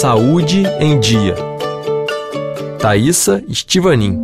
Saúde em Dia. Thaisa Estivanin.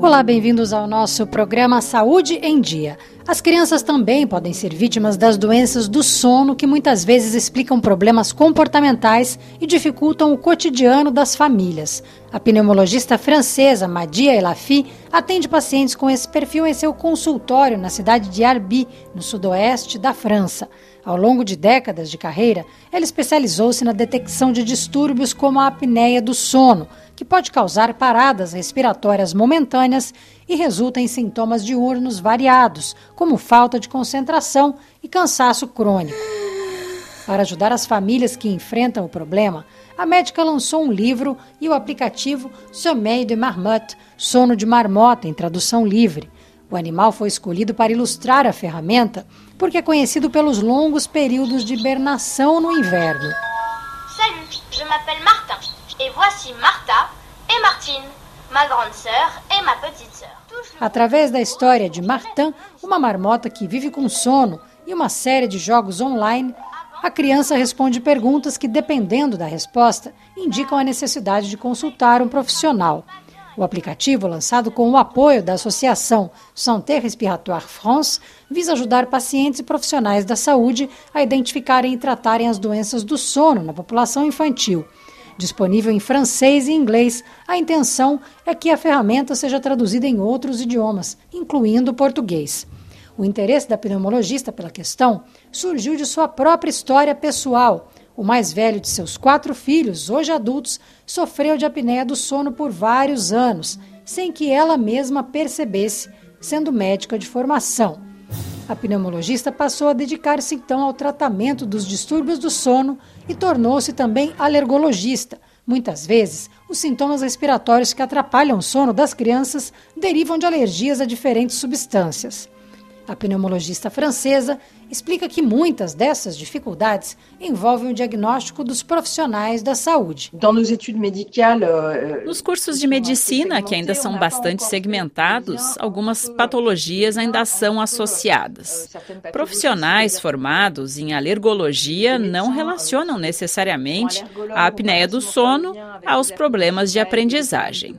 Olá, bem-vindos ao nosso programa Saúde em Dia. As crianças também podem ser vítimas das doenças do sono, que muitas vezes explicam problemas comportamentais e dificultam o cotidiano das famílias. A pneumologista francesa Madia Elafi atende pacientes com esse perfil em seu consultório na cidade de Arby, no sudoeste da França. Ao longo de décadas de carreira, ela especializou-se na detecção de distúrbios como a apneia do sono, que pode causar paradas respiratórias momentâneas e resulta em sintomas diurnos variados, como falta de concentração e cansaço crônico. Para ajudar as famílias que enfrentam o problema, a médica lançou um livro e o aplicativo Sommeil de Marmotte, sono de marmota em tradução livre. O animal foi escolhido para ilustrar a ferramenta porque é conhecido pelos longos períodos de hibernação no inverno. Salut, je m'appelle Martin. Et voici Martha et Martine, ma grande sœur et ma petite sœur. Através da história de Martin, uma marmota que vive com sono e uma série de jogos online, a criança responde perguntas que, dependendo da resposta, indicam a necessidade de consultar um profissional. O aplicativo, lançado com o apoio da Associação Santé Respiratoire France, visa ajudar pacientes e profissionais da saúde a identificarem e tratarem as doenças do sono na população infantil. Disponível em francês e inglês, a intenção é que a ferramenta seja traduzida em outros idiomas, incluindo o português. O interesse da pneumologista pela questão surgiu de sua própria história pessoal. O mais velho de seus quatro filhos, hoje adultos, sofreu de apneia do sono por vários anos, sem que ela mesma percebesse, sendo médica de formação. A pneumologista passou a dedicar-se então ao tratamento dos distúrbios do sono e tornou-se também alergologista. Muitas vezes, os sintomas respiratórios que atrapalham o sono das crianças derivam de alergias a diferentes substâncias. A pneumologista francesa explica que muitas dessas dificuldades envolvem o diagnóstico dos profissionais da saúde. Euh, Nos cursos de medicina, que ainda são bastante segmentados, algumas patologias ainda são associadas. Profissionais formados em alergologia não relacionam necessariamente a apneia do sono aos problemas de aprendizagem.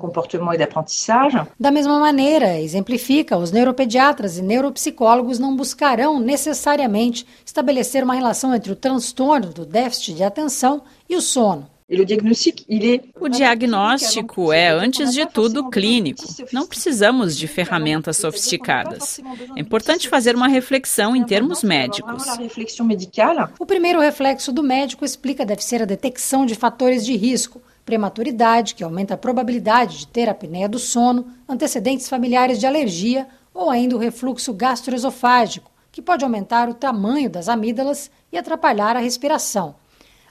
Da mesma maneira, exemplifica, os neuropediatras e neuropsicólogos não buscarão necessariamente necessariamente estabelecer uma relação entre o transtorno do déficit de atenção e o sono. O diagnóstico é, antes de tudo, clínico. Não precisamos de ferramentas sofisticadas. É importante fazer uma reflexão em termos médicos. O primeiro reflexo do médico explica deve ser a detecção de fatores de risco, prematuridade, que aumenta a probabilidade de ter apneia do sono, antecedentes familiares de alergia ou ainda o refluxo gastroesofágico, que pode aumentar o tamanho das amígdalas e atrapalhar a respiração.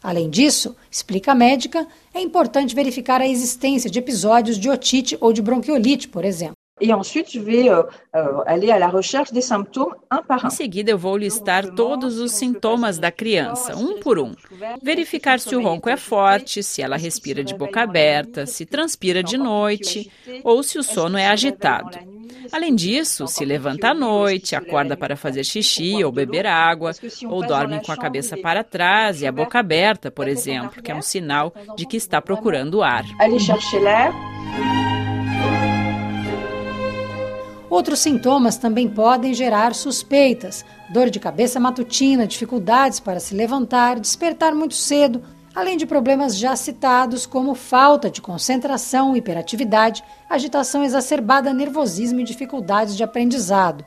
Além disso, explica a médica, é importante verificar a existência de episódios de otite ou de bronquiolite, por exemplo. Et ensuite, je vais euh, euh, aller à la recherche des symptômes un par un. Em seguida, eu vou listar todos os sintomas da criança, um por um. Verificar se o ronco é forte, se ela respira de boca aberta, se transpira de noite ou se o sono é agitado. Além disso, se levanta à noite, acorda para fazer xixi ou beber água, ou dorme com a cabeça para trás e a boca aberta, por exemplo, que é um sinal de que está procurando ar. Aller chercher l'air. Outros sintomas também podem gerar suspeitas: dor de cabeça matutina, dificuldades para se levantar, despertar muito cedo, além de problemas já citados como falta de concentração, hiperatividade, agitação exacerbada, nervosismo e dificuldades de aprendizado.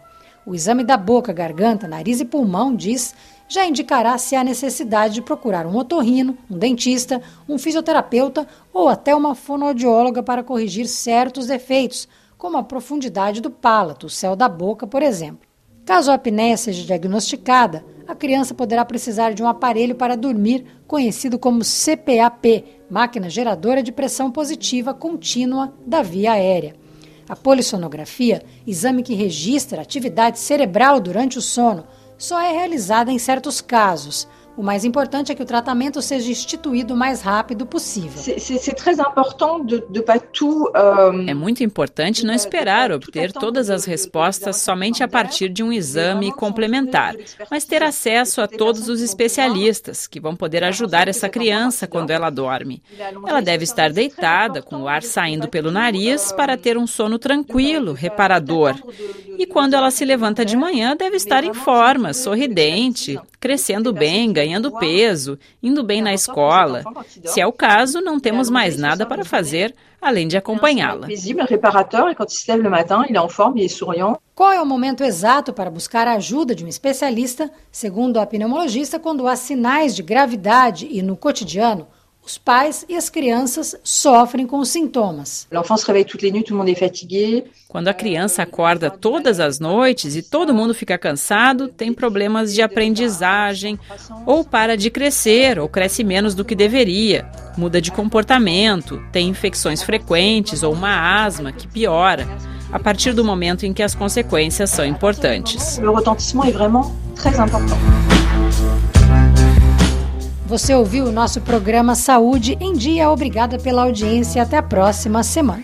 O exame da boca, garganta, nariz e pulmão diz já indicará se há necessidade de procurar um otorrino, um dentista, um fisioterapeuta ou até uma fonoaudióloga para corrigir certos defeitos, como a profundidade do palato, o céu da boca, por exemplo. Caso a apneia seja diagnosticada, a criança poderá precisar de um aparelho para dormir, conhecido como CPAP, máquina geradora de pressão positiva contínua da via aérea. A polissonografia, exame que registra atividade cerebral durante o sono, só é realizada em certos casos. O mais importante é que o tratamento seja instituído o mais rápido possível. É muito importante não esperar obter todas as respostas somente a partir de um exame complementar, mas ter acesso a todos os especialistas que vão poder ajudar essa criança quando ela dorme. Ela deve estar deitada, com o ar saindo pelo nariz, para ter um sono tranquilo, reparador. E quando ela se levanta de manhã, deve estar em forma, sorridente, crescendo bem, ganhando peso, indo bem na escola. Se é o caso, não temos mais nada para fazer além de acompanhá-la. Qual é o momento exato para buscar a ajuda de um especialista? Segundo a pneumologista, quando há sinais de gravidade e no cotidiano, os pais e as crianças sofrem com os sintomas. Quando a criança acorda todas as noites e todo mundo fica cansado, tem problemas de aprendizagem, ou para de crescer, ou cresce menos do que deveria, muda de comportamento, tem infecções frequentes ou uma asma que piora, a partir do momento em que as consequências são importantes. O retentissement é vraiment très important. Você ouviu o nosso programa Saúde em Dia. Obrigada pela audiência. Até a próxima semana.